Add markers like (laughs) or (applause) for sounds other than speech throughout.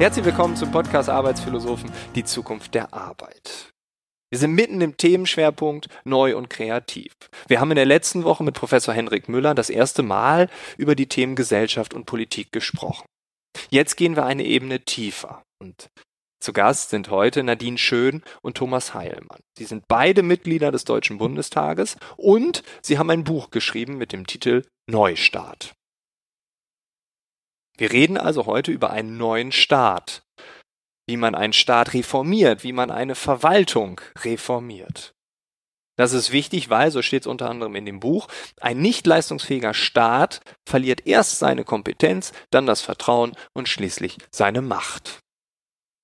Herzlich willkommen zum Podcast Arbeitsphilosophen, die Zukunft der Arbeit. Wir sind mitten im Themenschwerpunkt neu und kreativ. Wir haben in der letzten Woche mit Professor Henrik Müller das erste Mal über die Themen Gesellschaft und Politik gesprochen. Jetzt gehen wir eine Ebene tiefer und zu Gast sind heute Nadine Schön und Thomas Heilmann. Sie sind beide Mitglieder des Deutschen Bundestages und sie haben ein Buch geschrieben mit dem Titel Neustart. Wir reden also heute über einen neuen Staat, wie man einen Staat reformiert, wie man eine Verwaltung reformiert. Das ist wichtig, weil, so steht es unter anderem in dem Buch, ein nicht leistungsfähiger Staat verliert erst seine Kompetenz, dann das Vertrauen und schließlich seine Macht.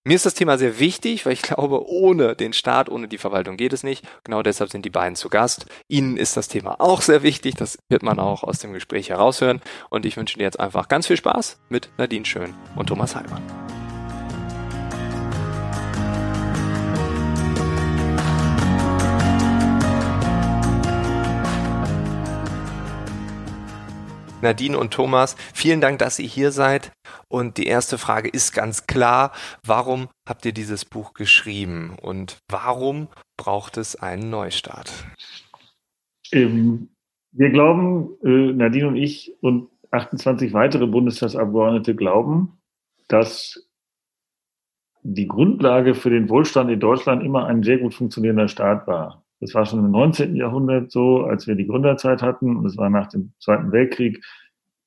Mir ist das Thema sehr wichtig, weil ich glaube, ohne den Staat, ohne die Verwaltung geht es nicht. Genau deshalb sind die beiden zu Gast. Ihnen ist das Thema auch sehr wichtig. Das wird man auch aus dem Gespräch heraushören. Und ich wünsche dir jetzt einfach ganz viel Spaß mit Nadine Schön und Thomas Heimann. Nadine und Thomas, vielen Dank, dass ihr hier seid. Und die erste Frage ist ganz klar, warum habt ihr dieses Buch geschrieben und warum braucht es einen Neustart? Ähm, wir glauben, äh, Nadine und ich und 28 weitere Bundestagsabgeordnete glauben, dass die Grundlage für den Wohlstand in Deutschland immer ein sehr gut funktionierender Staat war. Das war schon im 19. Jahrhundert so, als wir die Gründerzeit hatten. Und es war nach dem Zweiten Weltkrieg,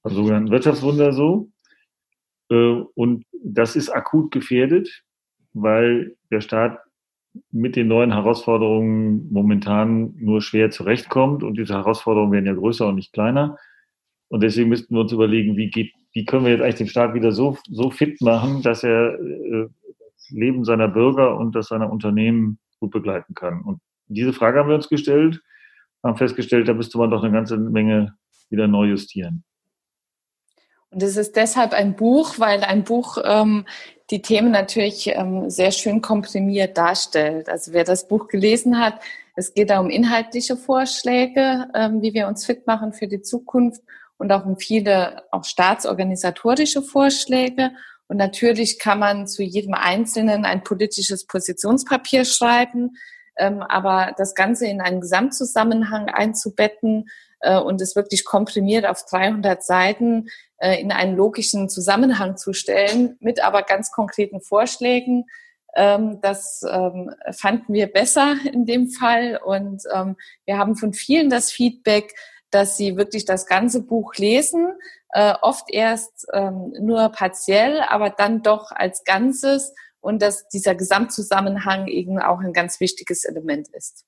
also sogenannten Wirtschaftswunder so. Äh, und das ist akut gefährdet, weil der Staat mit den neuen Herausforderungen momentan nur schwer zurechtkommt. Und diese Herausforderungen werden ja größer und nicht kleiner. Und deswegen müssten wir uns überlegen, wie geht, wie können wir jetzt eigentlich den Staat wieder so, so fit machen, dass er äh, das Leben seiner Bürger und das seiner Unternehmen gut begleiten kann. Und diese Frage haben wir uns gestellt, haben festgestellt, da müsste man doch eine ganze Menge wieder neu justieren. Und es ist deshalb ein Buch, weil ein Buch ähm, die Themen natürlich ähm, sehr schön komprimiert darstellt. Also wer das Buch gelesen hat, es geht da um inhaltliche Vorschläge, ähm, wie wir uns fit machen für die Zukunft und auch um viele auch staatsorganisatorische Vorschläge. Und natürlich kann man zu jedem Einzelnen ein politisches Positionspapier schreiben aber das Ganze in einen Gesamtzusammenhang einzubetten äh, und es wirklich komprimiert auf 300 Seiten äh, in einen logischen Zusammenhang zu stellen, mit aber ganz konkreten Vorschlägen. Ähm, das ähm, fanden wir besser in dem Fall und ähm, wir haben von vielen das Feedback, dass sie wirklich das ganze Buch lesen, äh, oft erst ähm, nur partiell, aber dann doch als Ganzes und dass dieser Gesamtzusammenhang eben auch ein ganz wichtiges Element ist.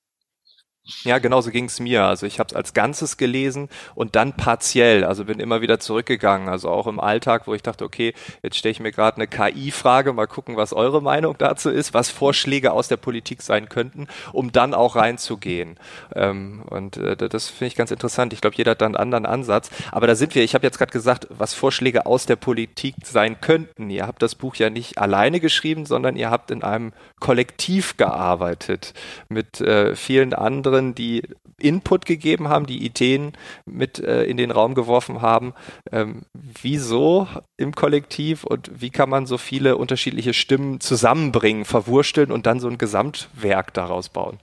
Ja, genau so ging es mir. Also ich habe es als Ganzes gelesen und dann partiell. Also bin immer wieder zurückgegangen. Also auch im Alltag, wo ich dachte, okay, jetzt stelle ich mir gerade eine KI-Frage, mal gucken, was eure Meinung dazu ist, was Vorschläge aus der Politik sein könnten, um dann auch reinzugehen. Ähm, und äh, das finde ich ganz interessant. Ich glaube, jeder hat da einen anderen Ansatz. Aber da sind wir. Ich habe jetzt gerade gesagt, was Vorschläge aus der Politik sein könnten. Ihr habt das Buch ja nicht alleine geschrieben, sondern ihr habt in einem Kollektiv gearbeitet mit äh, vielen anderen anderen, die Input gegeben haben, die Ideen mit äh, in den Raum geworfen haben. Ähm, wieso im Kollektiv und wie kann man so viele unterschiedliche Stimmen zusammenbringen, verwursteln und dann so ein Gesamtwerk daraus bauen?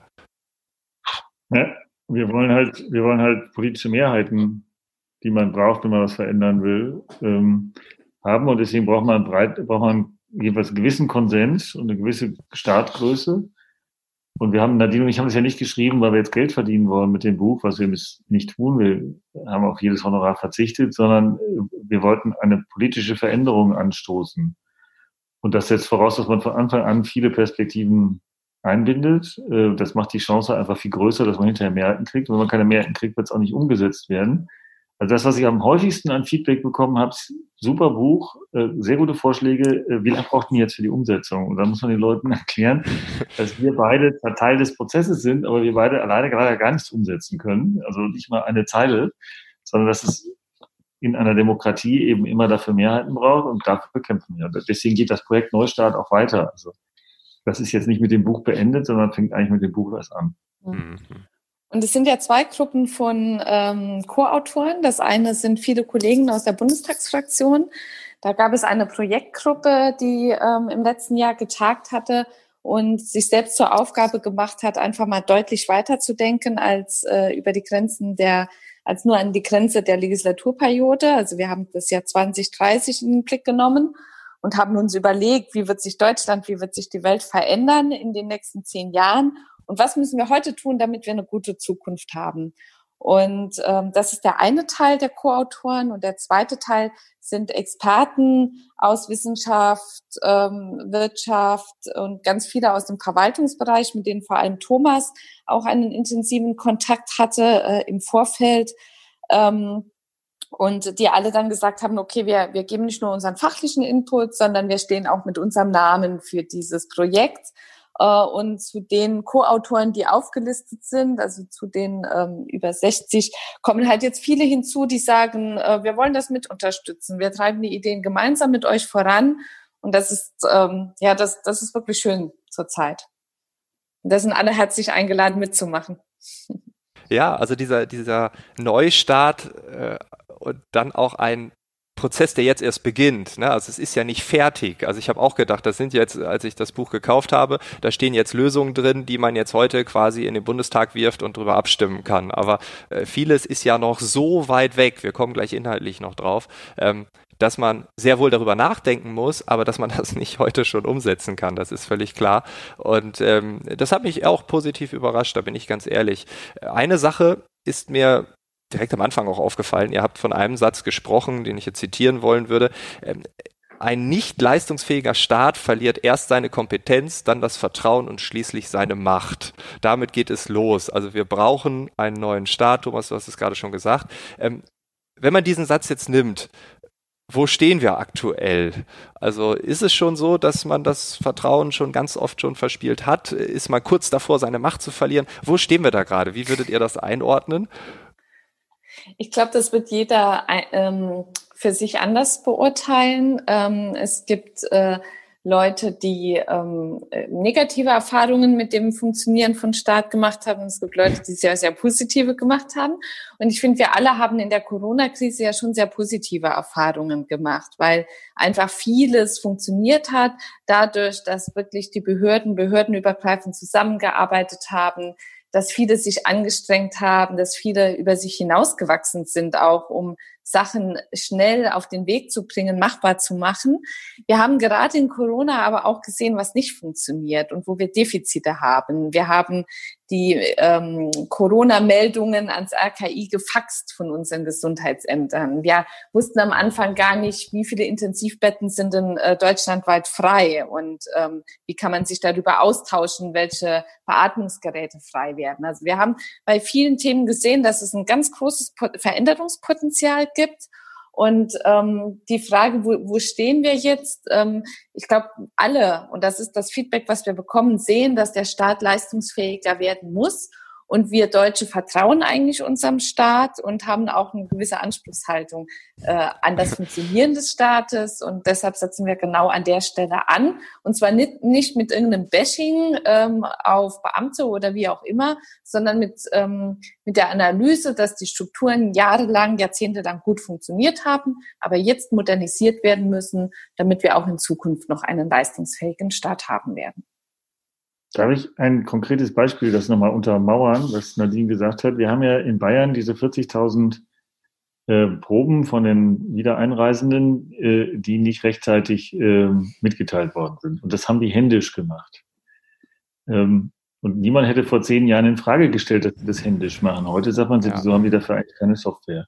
Ja, wir wollen halt, wir wollen halt politische Mehrheiten, die man braucht, wenn man was verändern will, ähm, haben und deswegen braucht man breit, braucht man jedenfalls einen gewissen Konsens und eine gewisse Startgröße. Und wir haben, Nadine und ich haben das ja nicht geschrieben, weil wir jetzt Geld verdienen wollen mit dem Buch, was wir nicht tun. Wir haben auf jedes Honorar verzichtet, sondern äh, wir wollten eine politische Veränderung anstoßen. Und das setzt voraus, dass man von Anfang an viele Perspektiven einbindet. Äh, das macht die Chance einfach viel größer, dass man hinterher Mehrheiten kriegt. Und wenn man keine Mehrheiten kriegt, wird es auch nicht umgesetzt werden. Also das, was ich am häufigsten an Feedback bekommen habe, super Buch, äh, sehr gute Vorschläge. Äh, wie lange braucht man jetzt für die Umsetzung? Und dann muss man den Leuten (laughs) erklären, dass wir beide Teil des Prozesses sind, aber wir beide alleine gerade gar nichts umsetzen können. Also nicht mal eine Zeile, sondern dass es in einer Demokratie eben immer dafür Mehrheiten braucht und dafür kämpfen wir. Deswegen geht das Projekt Neustart auch weiter. Also das ist jetzt nicht mit dem Buch beendet, sondern fängt eigentlich mit dem Buch erst an. Mhm. Und es sind ja zwei Gruppen von ähm, Co-Autoren. Das eine sind viele Kollegen aus der Bundestagsfraktion. Da gab es eine Projektgruppe, die ähm, im letzten Jahr getagt hatte und sich selbst zur Aufgabe gemacht hat, einfach mal deutlich weiterzudenken als äh, über die Grenzen der, als nur an die Grenze der Legislaturperiode. Also wir haben das Jahr 2030 in den Blick genommen und haben uns überlegt, wie wird sich Deutschland, wie wird sich die Welt verändern in den nächsten zehn Jahren und was müssen wir heute tun, damit wir eine gute Zukunft haben. Und ähm, das ist der eine Teil der Co-Autoren und der zweite Teil sind Experten aus Wissenschaft, ähm, Wirtschaft und ganz viele aus dem Verwaltungsbereich, mit denen vor allem Thomas auch einen intensiven Kontakt hatte äh, im Vorfeld. Ähm, und die alle dann gesagt haben, okay, wir, wir geben nicht nur unseren fachlichen Input, sondern wir stehen auch mit unserem Namen für dieses Projekt. Äh, und zu den Co-Autoren, die aufgelistet sind, also zu den ähm, über 60, kommen halt jetzt viele hinzu, die sagen, äh, wir wollen das mit unterstützen. Wir treiben die Ideen gemeinsam mit euch voran. Und das ist, ähm, ja, das, das ist wirklich schön zurzeit. Und da sind alle herzlich eingeladen mitzumachen. Ja, also dieser, dieser Neustart äh, und dann auch ein Prozess, der jetzt erst beginnt. Ne? Also es ist ja nicht fertig. Also ich habe auch gedacht, das sind jetzt, als ich das Buch gekauft habe, da stehen jetzt Lösungen drin, die man jetzt heute quasi in den Bundestag wirft und darüber abstimmen kann. Aber äh, vieles ist ja noch so weit weg. Wir kommen gleich inhaltlich noch drauf. Ähm, dass man sehr wohl darüber nachdenken muss, aber dass man (laughs) das nicht heute schon umsetzen kann, das ist völlig klar. Und ähm, das hat mich auch positiv überrascht, da bin ich ganz ehrlich. Eine Sache ist mir direkt am Anfang auch aufgefallen. Ihr habt von einem Satz gesprochen, den ich jetzt zitieren wollen würde. Ähm, ein nicht leistungsfähiger Staat verliert erst seine Kompetenz, dann das Vertrauen und schließlich seine Macht. Damit geht es los. Also wir brauchen einen neuen Staat. Thomas, du hast es gerade schon gesagt. Ähm, wenn man diesen Satz jetzt nimmt, wo stehen wir aktuell? Also ist es schon so, dass man das Vertrauen schon ganz oft schon verspielt hat? Ist man kurz davor, seine Macht zu verlieren? Wo stehen wir da gerade? Wie würdet ihr das einordnen? Ich glaube, das wird jeder ähm, für sich anders beurteilen. Ähm, es gibt äh, Leute, die ähm, negative Erfahrungen mit dem Funktionieren von Staat gemacht haben. Es gibt Leute, die sehr, sehr positive gemacht haben. Und ich finde, wir alle haben in der Corona-Krise ja schon sehr positive Erfahrungen gemacht, weil einfach vieles funktioniert hat, dadurch, dass wirklich die Behörden behördenübergreifend zusammengearbeitet haben, dass viele sich angestrengt haben, dass viele über sich hinausgewachsen sind, auch um Sachen schnell auf den Weg zu bringen, machbar zu machen. Wir haben gerade in Corona aber auch gesehen, was nicht funktioniert und wo wir Defizite haben. Wir haben die ähm, Corona-Meldungen ans RKI gefaxt von unseren Gesundheitsämtern. Wir wussten am Anfang gar nicht, wie viele Intensivbetten sind in äh, deutschlandweit frei und ähm, wie kann man sich darüber austauschen, welche Beatmungsgeräte frei werden. Also wir haben bei vielen Themen gesehen, dass es ein ganz großes Veränderungspotenzial gibt. Und ähm, die Frage, wo, wo stehen wir jetzt? Ähm, ich glaube, alle, und das ist das Feedback, was wir bekommen, sehen, dass der Staat leistungsfähiger werden muss. Und wir Deutsche vertrauen eigentlich unserem Staat und haben auch eine gewisse Anspruchshaltung äh, an das Funktionieren des Staates. Und deshalb setzen wir genau an der Stelle an. Und zwar nicht, nicht mit irgendeinem Bashing ähm, auf Beamte oder wie auch immer, sondern mit, ähm, mit der Analyse, dass die Strukturen jahrelang, jahrzehntelang gut funktioniert haben, aber jetzt modernisiert werden müssen, damit wir auch in Zukunft noch einen leistungsfähigen Staat haben werden. Darf ich ein konkretes Beispiel das nochmal untermauern, was Nadine gesagt hat? Wir haben ja in Bayern diese 40.000 äh, Proben von den Wiedereinreisenden, äh, die nicht rechtzeitig äh, mitgeteilt worden sind. Und das haben die händisch gemacht. Ähm, und niemand hätte vor zehn Jahren in Frage gestellt, dass sie das händisch machen. Heute sagt man, ja. wieso haben die dafür eigentlich keine Software?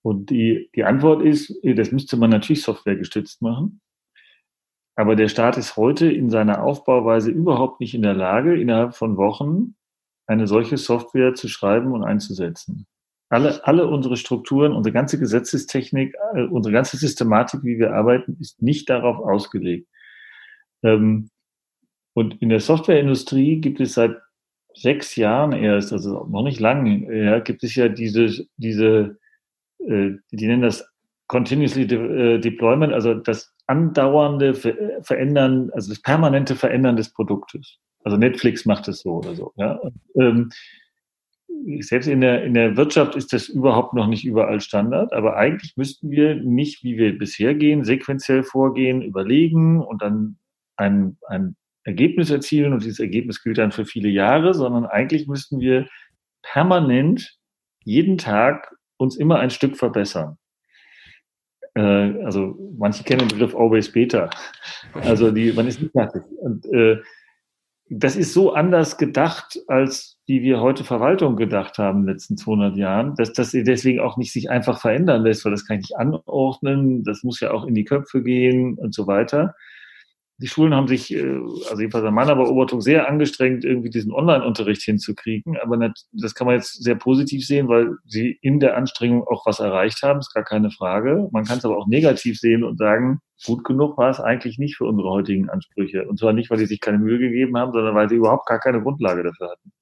Und die, die Antwort ist, das müsste man natürlich softwaregestützt machen. Aber der Staat ist heute in seiner Aufbauweise überhaupt nicht in der Lage, innerhalb von Wochen eine solche Software zu schreiben und einzusetzen. Alle, alle unsere Strukturen, unsere ganze Gesetzestechnik, äh, unsere ganze Systematik, wie wir arbeiten, ist nicht darauf ausgelegt. Ähm, und in der Softwareindustrie gibt es seit sechs Jahren erst, also noch nicht lang, ja, gibt es ja diese, diese, äh, die nennen das Continuously äh, Deployment, also das andauernde Verändern, also das permanente Verändern des Produktes. Also Netflix macht es so oder so. Ja. Ähm, selbst in der, in der Wirtschaft ist das überhaupt noch nicht überall Standard, aber eigentlich müssten wir nicht, wie wir bisher gehen, sequenziell vorgehen, überlegen und dann ein, ein Ergebnis erzielen und dieses Ergebnis gilt dann für viele Jahre, sondern eigentlich müssten wir permanent jeden Tag uns immer ein Stück verbessern. Äh, also manche kennen den Begriff Always Beta. Also die, man ist nicht fertig. Und äh, das ist so anders gedacht, als wie wir heute Verwaltung gedacht haben in den letzten 200 Jahren, dass das deswegen auch nicht sich einfach verändern lässt, weil das kann ich nicht anordnen, das muss ja auch in die Köpfe gehen und so weiter die Schulen haben sich, äh, also jedenfalls an meiner Beobachtung, sehr angestrengt, irgendwie diesen Online-Unterricht hinzukriegen. Aber das kann man jetzt sehr positiv sehen, weil sie in der Anstrengung auch was erreicht haben, ist gar keine Frage. Man kann es aber auch negativ sehen und sagen, gut genug war es eigentlich nicht für unsere heutigen Ansprüche. Und zwar nicht, weil sie sich keine Mühe gegeben haben, sondern weil sie überhaupt gar keine Grundlage dafür hatten.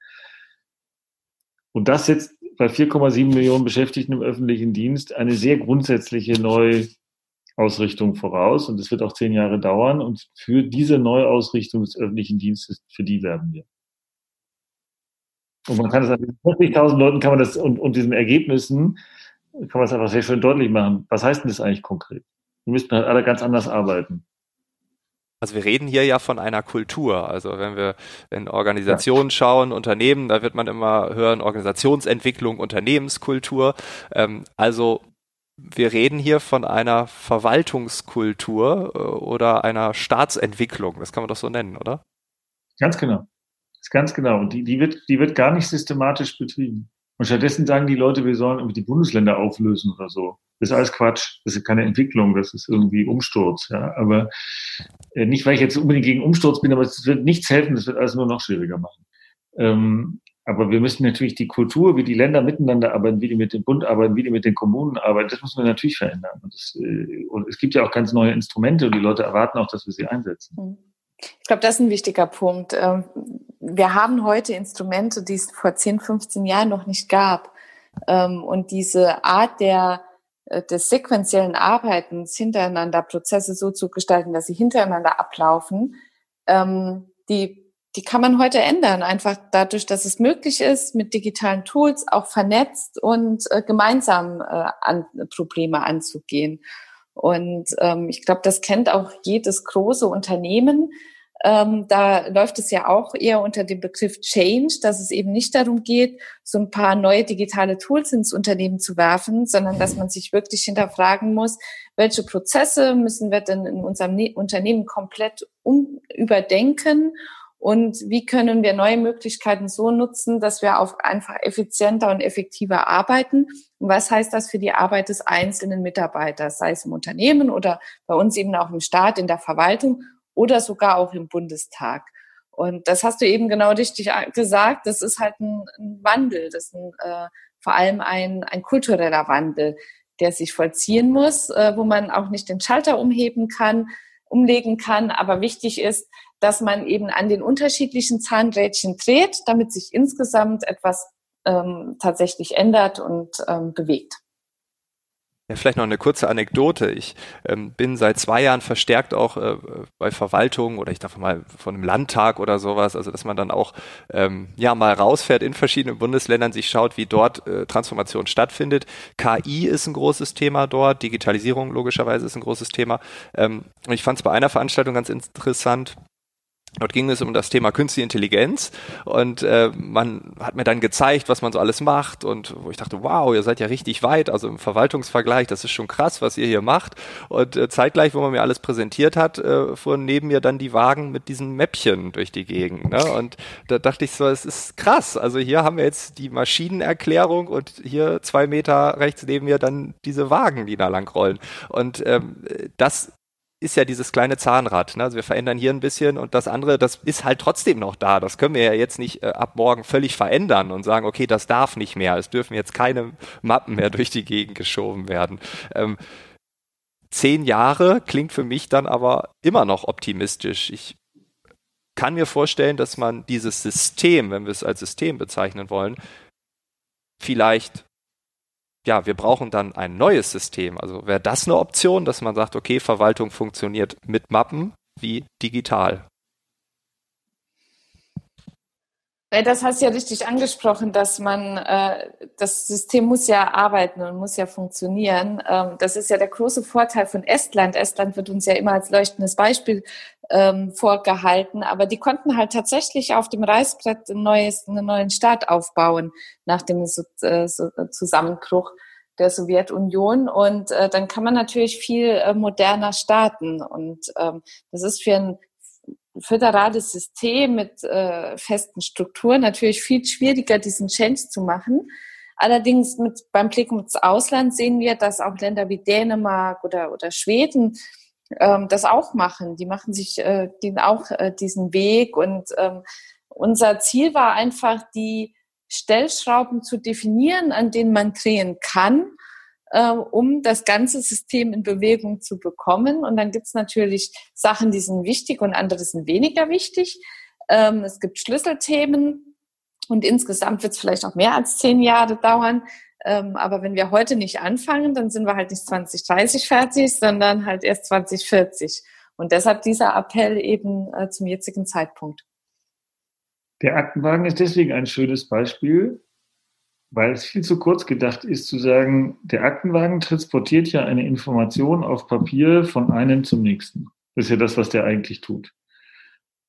Und das setzt bei 4,7 Millionen Beschäftigten im öffentlichen Dienst eine sehr grundsätzliche neue Ausrichtung voraus und es wird auch zehn Jahre dauern und für diese Neuausrichtung des öffentlichen Dienstes, für die werben wir. Und man kann es an 40.000 Leuten kann man das und, und diesen Ergebnissen kann man es einfach sehr schön deutlich machen. Was heißt denn das eigentlich konkret? Wir müssten halt alle ganz anders arbeiten. Also wir reden hier ja von einer Kultur. Also wenn wir in Organisationen schauen, Unternehmen, da wird man immer hören, Organisationsentwicklung, Unternehmenskultur. Ähm, also wir reden hier von einer Verwaltungskultur äh, oder einer Staatsentwicklung. Das kann man doch so nennen, oder? Ganz genau. Ganz genau. Und die, die, wird, die wird gar nicht systematisch betrieben. Und stattdessen sagen die Leute, wir sollen irgendwie die Bundesländer auflösen oder so. Das ist alles Quatsch. Das ist keine Entwicklung. Das ist irgendwie Umsturz. Ja. Aber äh, nicht, weil ich jetzt unbedingt gegen Umsturz bin, aber es wird nichts helfen. Das wird alles nur noch schwieriger machen. Ähm, aber wir müssen natürlich die Kultur, wie die Länder miteinander arbeiten, wie die mit dem Bund arbeiten, wie die mit den Kommunen arbeiten, das müssen wir natürlich verändern. Und, das, äh, und es gibt ja auch ganz neue Instrumente und die Leute erwarten auch, dass wir sie einsetzen. Hm. Ich glaube, das ist ein wichtiger Punkt. Ähm, wir haben heute Instrumente, die es vor 10, 15 Jahren noch nicht gab. Ähm, und diese Art der, äh, des sequenziellen Arbeitens hintereinander, Prozesse so zu gestalten, dass sie hintereinander ablaufen, ähm, die die kann man heute ändern, einfach dadurch, dass es möglich ist, mit digitalen Tools auch vernetzt und äh, gemeinsam äh, an Probleme anzugehen. Und ähm, ich glaube, das kennt auch jedes große Unternehmen. Ähm, da läuft es ja auch eher unter dem Begriff Change, dass es eben nicht darum geht, so ein paar neue digitale Tools ins Unternehmen zu werfen, sondern dass man sich wirklich hinterfragen muss, welche Prozesse müssen wir denn in unserem ne Unternehmen komplett um überdenken und wie können wir neue Möglichkeiten so nutzen, dass wir auch einfach effizienter und effektiver arbeiten. Und was heißt das für die Arbeit des einzelnen Mitarbeiters, sei es im Unternehmen oder bei uns eben auch im Staat, in der Verwaltung oder sogar auch im Bundestag. Und das hast du eben genau richtig gesagt. Das ist halt ein, Wandel. Das ist ein, äh, vor allem ein, ein kultureller Wandel, der sich vollziehen muss, äh, wo man auch nicht den Schalter umheben kann, umlegen kann. Aber wichtig ist, dass man eben an den unterschiedlichen Zahnrädchen dreht, damit sich insgesamt etwas ähm, tatsächlich ändert und ähm, bewegt. Ja, vielleicht noch eine kurze Anekdote. Ich ähm, bin seit zwei Jahren verstärkt auch äh, bei Verwaltungen oder ich darf mal von einem Landtag oder sowas, also dass man dann auch ähm, ja mal rausfährt in verschiedenen Bundesländern, sich schaut, wie dort äh, Transformation stattfindet. KI ist ein großes Thema dort, Digitalisierung logischerweise ist ein großes Thema. Ähm, und ich fand es bei einer Veranstaltung ganz interessant. Dort ging es um das Thema Künstliche Intelligenz und äh, man hat mir dann gezeigt, was man so alles macht und wo ich dachte, wow, ihr seid ja richtig weit, also im Verwaltungsvergleich, das ist schon krass, was ihr hier macht. Und äh, zeitgleich, wo man mir alles präsentiert hat, äh, fuhren neben mir dann die Wagen mit diesen Mäppchen durch die Gegend. Ne? Und da dachte ich so, es ist krass. Also hier haben wir jetzt die Maschinenerklärung und hier zwei Meter rechts neben mir dann diese Wagen, die da lang rollen. Und ähm, das ist ja dieses kleine Zahnrad. Ne? Also wir verändern hier ein bisschen und das andere, das ist halt trotzdem noch da. Das können wir ja jetzt nicht äh, ab morgen völlig verändern und sagen, okay, das darf nicht mehr. Es dürfen jetzt keine Mappen mehr durch die Gegend geschoben werden. Ähm, zehn Jahre klingt für mich dann aber immer noch optimistisch. Ich kann mir vorstellen, dass man dieses System, wenn wir es als System bezeichnen wollen, vielleicht ja, wir brauchen dann ein neues System. Also wäre das eine Option, dass man sagt, okay, Verwaltung funktioniert mit Mappen wie digital? Das hast du ja richtig angesprochen, dass man, äh, das System muss ja arbeiten und muss ja funktionieren. Ähm, das ist ja der große Vorteil von Estland. Estland wird uns ja immer als leuchtendes Beispiel ähm, vorgehalten, aber die konnten halt tatsächlich auf dem Reißbrett ein neues, einen neuen Staat aufbauen nach dem äh, Zusammenbruch der Sowjetunion und äh, dann kann man natürlich viel äh, moderner starten und ähm, das ist für ein föderales System mit äh, festen Strukturen natürlich viel schwieriger, diesen Change zu machen. Allerdings mit, beim Blick ins Ausland sehen wir, dass auch Länder wie Dänemark oder, oder Schweden ähm, das auch machen. Die machen sich äh, den auch äh, diesen Weg und ähm, unser Ziel war einfach, die Stellschrauben zu definieren, an denen man drehen kann um das ganze System in Bewegung zu bekommen. Und dann gibt es natürlich Sachen, die sind wichtig und andere sind weniger wichtig. Ähm, es gibt Schlüsselthemen und insgesamt wird es vielleicht auch mehr als zehn Jahre dauern. Ähm, aber wenn wir heute nicht anfangen, dann sind wir halt nicht 2030 fertig, sondern halt erst 2040. Und deshalb dieser Appell eben äh, zum jetzigen Zeitpunkt. Der Aktenwagen ist deswegen ein schönes Beispiel, weil es viel zu kurz gedacht ist zu sagen, der Aktenwagen transportiert ja eine Information auf Papier von einem zum nächsten. Das ist ja das, was der eigentlich tut.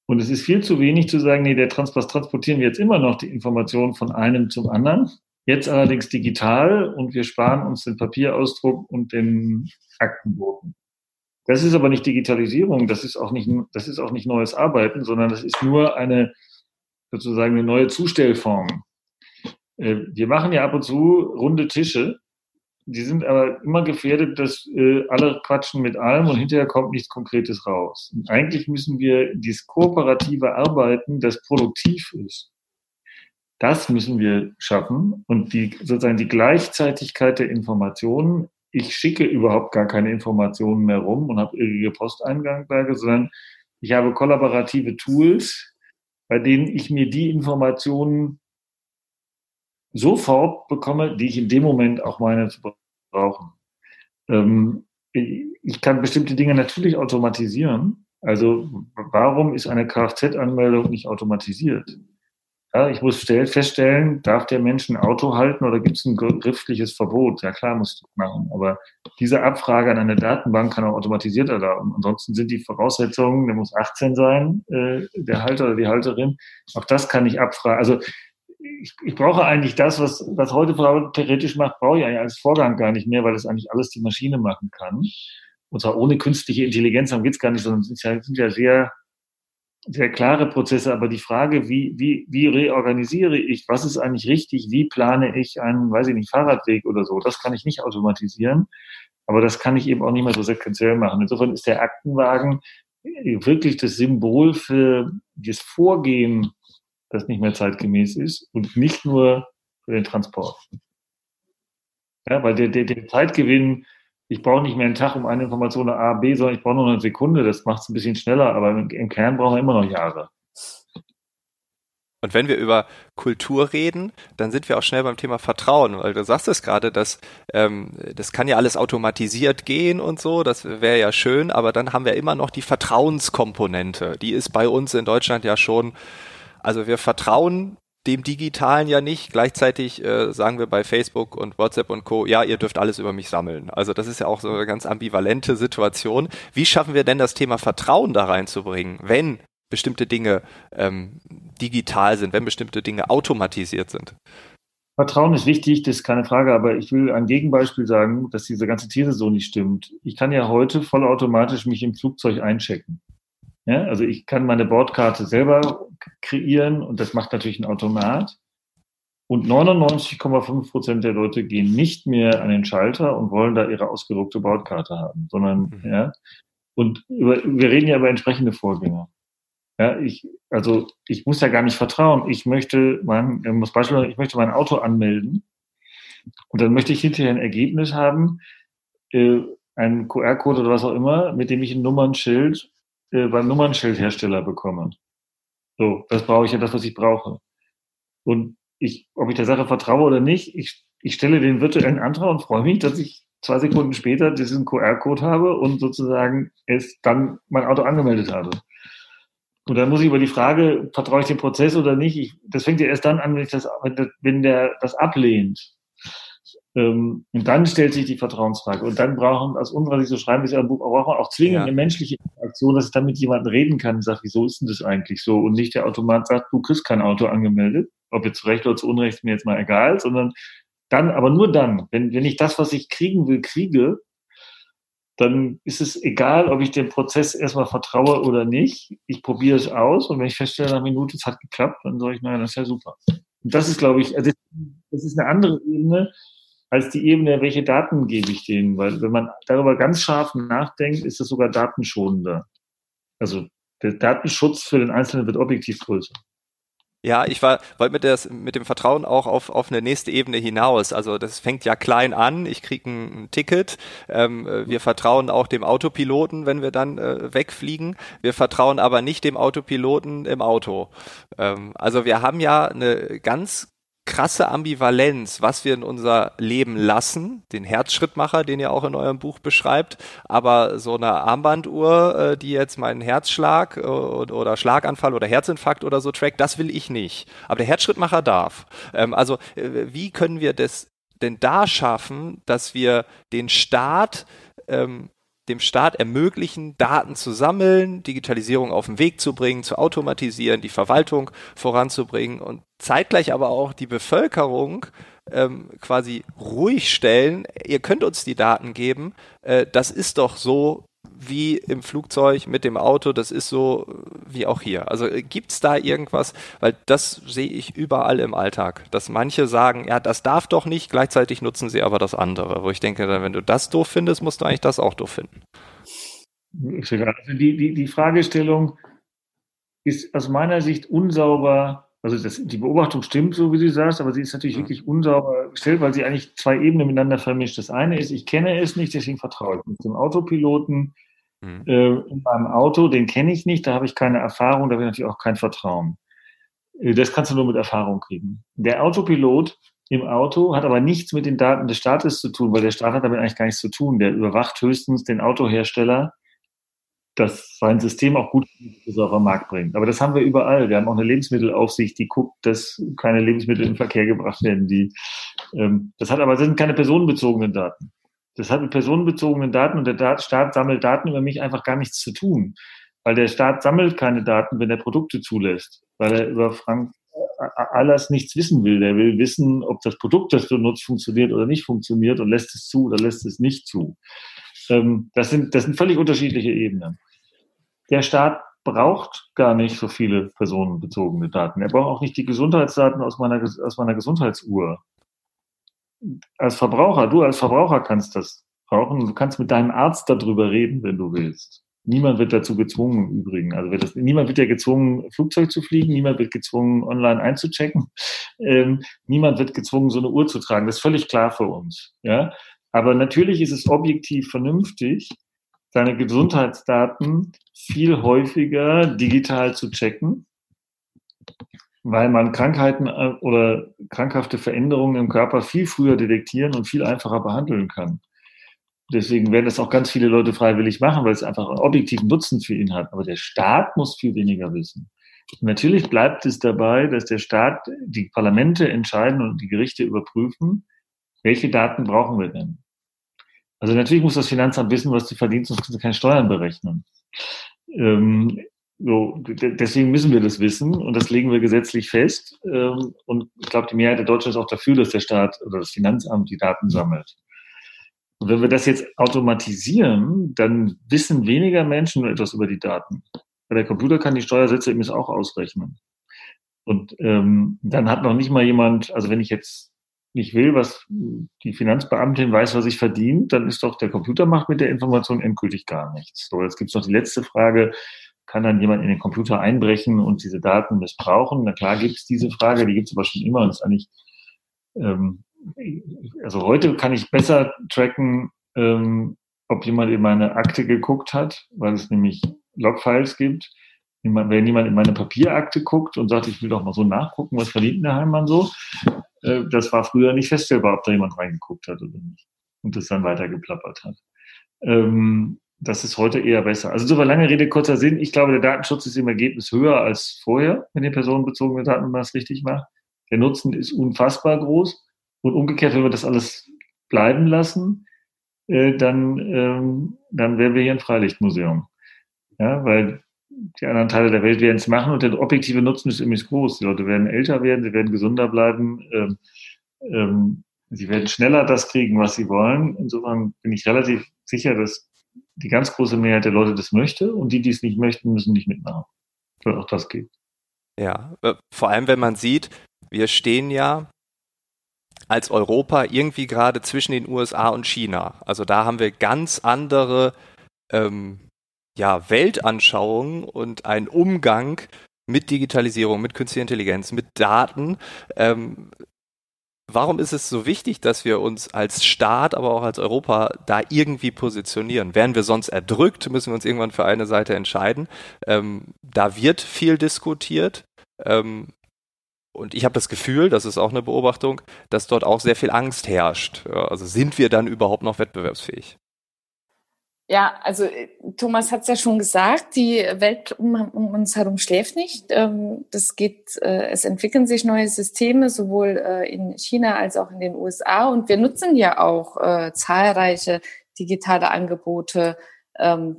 Und es ist viel zu wenig zu sagen, nee, der Transport transportieren wir jetzt immer noch die Information von einem zum anderen. Jetzt allerdings digital und wir sparen uns den Papierausdruck und den Aktenbogen. Das ist aber nicht Digitalisierung, das ist auch nicht, das ist auch nicht neues Arbeiten, sondern das ist nur eine, sozusagen eine neue Zustellform. Äh, wir machen ja ab und zu runde Tische. Die sind aber immer gefährdet, dass äh, alle quatschen mit allem und hinterher kommt nichts Konkretes raus. Und eigentlich müssen wir dieses kooperative Arbeiten, das produktiv ist, das müssen wir schaffen. Und die, sozusagen die Gleichzeitigkeit der Informationen. Ich schicke überhaupt gar keine Informationen mehr rum und habe irrige Posteingangberge, sondern ich habe kollaborative Tools, bei denen ich mir die Informationen sofort bekomme, die ich in dem Moment auch meine zu brauchen. Ähm, ich kann bestimmte Dinge natürlich automatisieren. Also warum ist eine Kfz-Anmeldung nicht automatisiert? Ja, ich muss feststellen, darf der Mensch ein Auto halten oder gibt es ein schriftliches Verbot? Ja klar, muss ich machen. Aber diese Abfrage an eine Datenbank kann auch automatisiert erlauben. Ansonsten sind die Voraussetzungen, der muss 18 sein, äh, der Halter oder die Halterin. Auch das kann ich abfragen. Also ich, ich brauche eigentlich das, was, was heute Frau theoretisch macht, brauche ich eigentlich als Vorgang gar nicht mehr, weil das eigentlich alles die Maschine machen kann. Und zwar ohne künstliche Intelligenz, darum geht es gar nicht, sondern es sind ja, sehr, sehr klare Prozesse. Aber die Frage, wie, wie, wie reorganisiere ich, was ist eigentlich richtig, wie plane ich einen, weiß ich nicht, Fahrradweg oder so, das kann ich nicht automatisieren. Aber das kann ich eben auch nicht mehr so sequenziell machen. Insofern ist der Aktenwagen wirklich das Symbol für das Vorgehen das nicht mehr zeitgemäß ist und nicht nur für den Transport. Ja, weil der, der, der Zeitgewinn, ich brauche nicht mehr einen Tag um eine Information A, B, sondern ich brauche nur eine Sekunde, das macht es ein bisschen schneller, aber im, im Kern brauchen wir immer noch Jahre. Und wenn wir über Kultur reden, dann sind wir auch schnell beim Thema Vertrauen, weil du sagst es gerade, dass ähm, das kann ja alles automatisiert gehen und so, das wäre ja schön, aber dann haben wir immer noch die Vertrauenskomponente. Die ist bei uns in Deutschland ja schon also wir vertrauen dem Digitalen ja nicht. Gleichzeitig äh, sagen wir bei Facebook und WhatsApp und Co., ja, ihr dürft alles über mich sammeln. Also das ist ja auch so eine ganz ambivalente Situation. Wie schaffen wir denn das Thema Vertrauen da reinzubringen, wenn bestimmte Dinge ähm, digital sind, wenn bestimmte Dinge automatisiert sind? Vertrauen ist wichtig, das ist keine Frage, aber ich will ein Gegenbeispiel sagen, dass diese ganze These so nicht stimmt. Ich kann ja heute vollautomatisch mich im Flugzeug einchecken. Ja, also ich kann meine Bordkarte selber kreieren und das macht natürlich ein Automat. Und 99,5 Prozent der Leute gehen nicht mehr an den Schalter und wollen da ihre ausgedruckte Bordkarte haben, sondern, mhm. ja, und über, wir reden ja über entsprechende Vorgänge. Ja, ich, also, ich muss ja gar nicht vertrauen. Ich möchte mein, muss Beispiel, ich möchte mein Auto anmelden und dann möchte ich hinterher ein Ergebnis haben, äh, ein QR-Code oder was auch immer, mit dem ich ein Nummernschild äh, beim Nummernschildhersteller bekomme. So, das brauche ich ja das, was ich brauche. Und ich, ob ich der Sache vertraue oder nicht, ich, ich stelle den virtuellen Antrag und freue mich, dass ich zwei Sekunden später diesen QR-Code habe und sozusagen es dann mein Auto angemeldet habe. Und dann muss ich über die Frage, vertraue ich dem Prozess oder nicht, ich, das fängt ja erst dann an, wenn, ich das, wenn der das ablehnt. Ähm, und dann stellt sich die Vertrauensfrage. Und dann brauchen, aus unserer Sicht, so schreiben wir es ja im Buch, braucht man auch zwingend ja. eine menschliche Interaktion, dass ich dann mit jemandem reden kann und sagt, wieso ist denn das eigentlich so? Und nicht der Automat sagt, du kriegst kein Auto angemeldet, ob jetzt zu Recht oder zu Unrecht, ist mir jetzt mal egal, sondern dann, aber nur dann, wenn, wenn ich das, was ich kriegen will, kriege, dann ist es egal, ob ich dem Prozess erstmal vertraue oder nicht. Ich probiere es aus und wenn ich feststelle, nach einer Minute, es hat geklappt, dann sage ich, naja, das ist ja super. Und das ist, glaube ich, also das ist eine andere Ebene als die Ebene, welche Daten gebe ich denen. Weil wenn man darüber ganz scharf nachdenkt, ist es sogar datenschonender. Also der Datenschutz für den Einzelnen wird objektiv größer. Ja, ich war, wollte mit, mit dem Vertrauen auch auf, auf eine nächste Ebene hinaus. Also das fängt ja klein an, ich kriege ein, ein, Ticket, ähm, wir vertrauen auch dem Autopiloten, wenn wir dann äh, wegfliegen. Wir vertrauen aber nicht dem Autopiloten im Auto. Ähm, also wir haben ja eine ganz krasse Ambivalenz, was wir in unser Leben lassen, den Herzschrittmacher, den ihr auch in eurem Buch beschreibt, aber so eine Armbanduhr, äh, die jetzt meinen Herzschlag äh, oder Schlaganfall oder Herzinfarkt oder so trackt, das will ich nicht. Aber der Herzschrittmacher darf. Ähm, also äh, wie können wir das denn da schaffen, dass wir den Staat ähm, dem Staat ermöglichen, Daten zu sammeln, Digitalisierung auf den Weg zu bringen, zu automatisieren, die Verwaltung voranzubringen und zeitgleich aber auch die Bevölkerung ähm, quasi ruhig stellen. Ihr könnt uns die Daten geben. Äh, das ist doch so wie im Flugzeug mit dem Auto, das ist so wie auch hier. Also äh, gibt's da irgendwas, weil das sehe ich überall im Alltag, dass manche sagen, ja, das darf doch nicht, gleichzeitig nutzen sie aber das andere, wo ich denke, wenn du das doof findest, musst du eigentlich das auch doof finden. Also die, die, die Fragestellung ist aus meiner Sicht unsauber also das, die Beobachtung stimmt, so wie sie sagst, aber sie ist natürlich wirklich unsauber gestellt, weil sie eigentlich zwei Ebenen miteinander vermischt. Das eine ist, ich kenne es nicht, deswegen vertraue ich nicht dem Autopiloten mhm. äh, in meinem Auto, den kenne ich nicht, da habe ich keine Erfahrung, da habe ich natürlich auch kein Vertrauen. Äh, das kannst du nur mit Erfahrung kriegen. Der Autopilot im Auto hat aber nichts mit den Daten des Staates zu tun, weil der Staat hat damit eigentlich gar nichts zu tun. Der überwacht höchstens den Autohersteller dass sein System auch gut auf den Markt bringt. Aber das haben wir überall. Wir haben auch eine Lebensmittelaufsicht, die guckt, dass keine Lebensmittel in Verkehr gebracht werden. Die, ähm, das hat aber das sind keine personenbezogenen Daten. Das hat mit personenbezogenen Daten und der Staat sammelt Daten über mich einfach gar nichts zu tun. Weil der Staat sammelt keine Daten, wenn er Produkte zulässt. Weil er über Frank alles nichts wissen will. Der will wissen, ob das Produkt, das du nutzt, funktioniert oder nicht funktioniert und lässt es zu oder lässt es nicht zu. Ähm, das, sind, das sind völlig unterschiedliche Ebenen. Der Staat braucht gar nicht so viele personenbezogene Daten. Er braucht auch nicht die Gesundheitsdaten aus meiner, aus meiner Gesundheitsuhr. Als Verbraucher, du als Verbraucher kannst das brauchen. Du kannst mit deinem Arzt darüber reden, wenn du willst. Niemand wird dazu gezwungen, im Übrigen. Also wird das, niemand wird ja gezwungen, Flugzeug zu fliegen, niemand wird gezwungen, online einzuchecken, ähm, niemand wird gezwungen, so eine Uhr zu tragen. Das ist völlig klar für uns. Ja? Aber natürlich ist es objektiv vernünftig, seine Gesundheitsdaten viel häufiger digital zu checken, weil man Krankheiten äh, oder krankhafte Veränderungen im Körper viel früher detektieren und viel einfacher behandeln kann. Deswegen werden das auch ganz viele Leute freiwillig machen, weil es einfach einen objektiven Nutzen für ihn hat. Aber der Staat muss viel weniger wissen. Natürlich bleibt es dabei, dass der Staat, die Parlamente entscheiden und die Gerichte überprüfen, welche Daten brauchen wir denn? Also natürlich muss das Finanzamt wissen, was du verdienst, sonst kannst du keine Steuern berechnen. Ähm, so, deswegen müssen wir das wissen und das legen wir gesetzlich fest. Ähm, und ich glaube, die Mehrheit der Deutschen ist auch dafür, dass der Staat oder das Finanzamt die Daten sammelt. Und wenn wir das jetzt automatisieren, dann wissen weniger Menschen nur etwas über die Daten. Weil der Computer kann die Steuersätze eben auch ausrechnen. Und ähm, dann hat noch nicht mal jemand, also wenn ich jetzt nicht will, was die Finanzbeamtin weiß, was ich verdiene, dann ist doch der Computer macht mit der Information endgültig gar nichts. So, jetzt gibt es noch die letzte Frage, kann dann jemand in den Computer einbrechen und diese Daten missbrauchen? Na klar gibt es diese Frage, die gibt es aber schon immer und ist eigentlich, ähm, also heute kann ich besser tracken, ähm, ob jemand in meine Akte geguckt hat, weil es nämlich Logfiles gibt. Wenn jemand in meine Papierakte guckt und sagt, ich will doch mal so nachgucken, was verdient der Heimmann so, äh, das war früher nicht feststellbar, ob da jemand reingeguckt hat oder nicht. Und das dann weiter geplappert hat. Ähm, das ist heute eher besser. Also so lange Rede, kurzer Sinn. Ich glaube, der Datenschutz ist im Ergebnis höher als vorher, wenn ihr personenbezogene Daten das richtig macht. Der Nutzen ist unfassbar groß. Und umgekehrt, wenn wir das alles bleiben lassen, äh, dann, ähm, dann wären wir hier ein Freilichtmuseum. Ja, weil die anderen Teile der Welt werden es machen und der objektive Nutzen ist übrigens groß. Die Leute werden älter werden, sie werden gesunder bleiben, ähm, ähm, sie werden schneller das kriegen, was sie wollen. Insofern bin ich relativ sicher, dass die ganz große Mehrheit der Leute das möchte und die, die es nicht möchten, müssen nicht mitmachen. Weil auch das geht. Ja, äh, vor allem wenn man sieht, wir stehen ja als Europa irgendwie gerade zwischen den USA und China. Also da haben wir ganz andere ähm, ja, Weltanschauungen und einen Umgang mit Digitalisierung, mit künstlicher Intelligenz, mit Daten. Ähm, warum ist es so wichtig, dass wir uns als Staat, aber auch als Europa da irgendwie positionieren? Wären wir sonst erdrückt, müssen wir uns irgendwann für eine Seite entscheiden. Ähm, da wird viel diskutiert. Ähm, und ich habe das Gefühl, das ist auch eine Beobachtung, dass dort auch sehr viel Angst herrscht. Also sind wir dann überhaupt noch wettbewerbsfähig? Ja, also äh, Thomas hat es ja schon gesagt, die Welt um, um, uns herum schläft nicht. Ähm, das geht, äh, es entwickeln sich neue Systeme, sowohl äh, in China als auch in den USA. Und wir nutzen ja auch zahlreiche digitale Angebote, ähm,